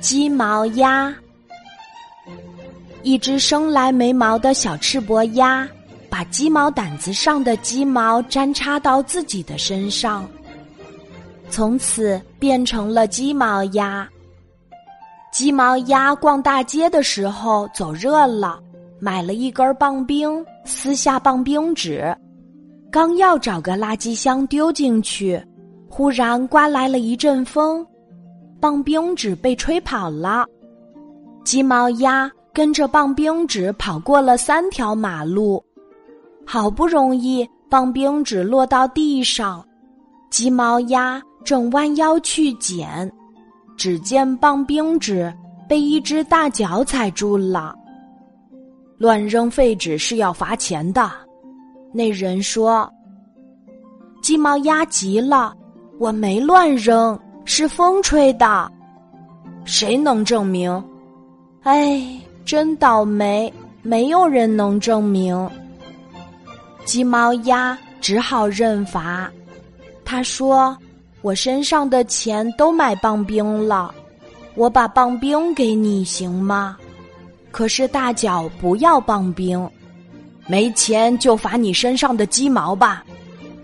鸡毛鸭。一只生来没毛的小赤膊鸭，把鸡毛掸子上的鸡毛粘插到自己的身上，从此变成了鸡毛鸭。鸡毛鸭逛大街的时候走热了，买了一根棒冰，撕下棒冰纸，刚要找个垃圾箱丢进去，忽然刮来了一阵风，棒冰纸被吹跑了。鸡毛鸭跟着棒冰纸跑过了三条马路，好不容易棒冰纸落到地上，鸡毛鸭正弯腰去捡。只见棒冰纸被一只大脚踩住了。乱扔废纸是要罚钱的，那人说。鸡毛鸭急了：“我没乱扔，是风吹的。”谁能证明？哎，真倒霉，没有人能证明。鸡毛鸭只好认罚。他说。我身上的钱都买棒冰了，我把棒冰给你行吗？可是大脚不要棒冰，没钱就罚你身上的鸡毛吧。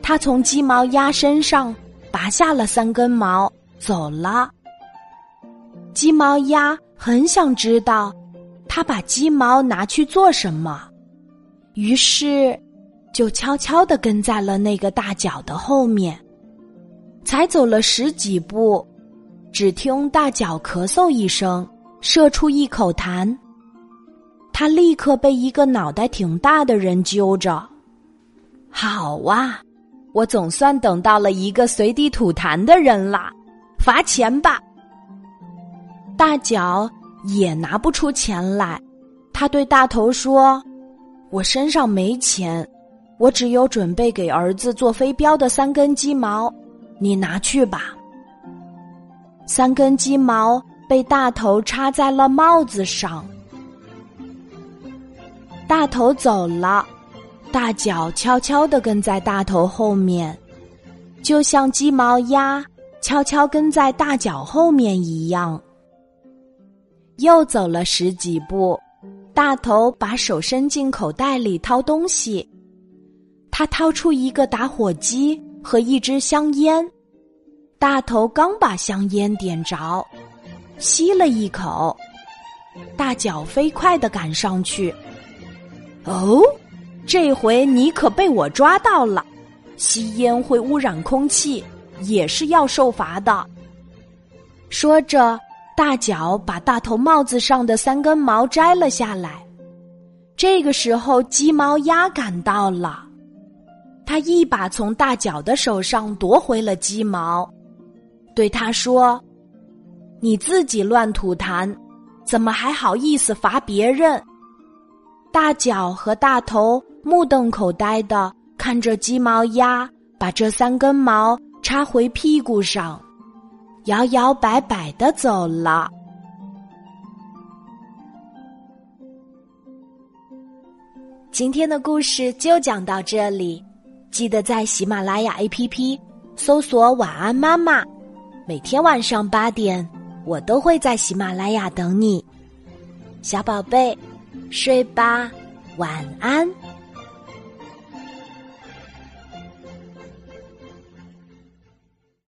他从鸡毛鸭身上拔下了三根毛，走了。鸡毛鸭很想知道，他把鸡毛拿去做什么，于是就悄悄的跟在了那个大脚的后面。才走了十几步，只听大脚咳嗽一声，射出一口痰。他立刻被一个脑袋挺大的人揪着。好啊，我总算等到了一个随地吐痰的人啦！罚钱吧。大脚也拿不出钱来，他对大头说：“我身上没钱，我只有准备给儿子做飞镖的三根鸡毛。”你拿去吧。三根鸡毛被大头插在了帽子上。大头走了，大脚悄悄的跟在大头后面，就像鸡毛鸭悄悄跟在大脚后面一样。又走了十几步，大头把手伸进口袋里掏东西，他掏出一个打火机。和一支香烟，大头刚把香烟点着，吸了一口，大脚飞快的赶上去。哦，这回你可被我抓到了！吸烟会污染空气，也是要受罚的。说着，大脚把大头帽子上的三根毛摘了下来。这个时候，鸡毛鸭赶到了。他一把从大脚的手上夺回了鸡毛，对他说：“你自己乱吐痰，怎么还好意思罚别人？”大脚和大头目瞪口呆的看着鸡毛鸭把这三根毛插回屁股上，摇摇摆摆的走了。今天的故事就讲到这里。记得在喜马拉雅 APP 搜索“晚安妈妈”，每天晚上八点，我都会在喜马拉雅等你，小宝贝，睡吧，晚安。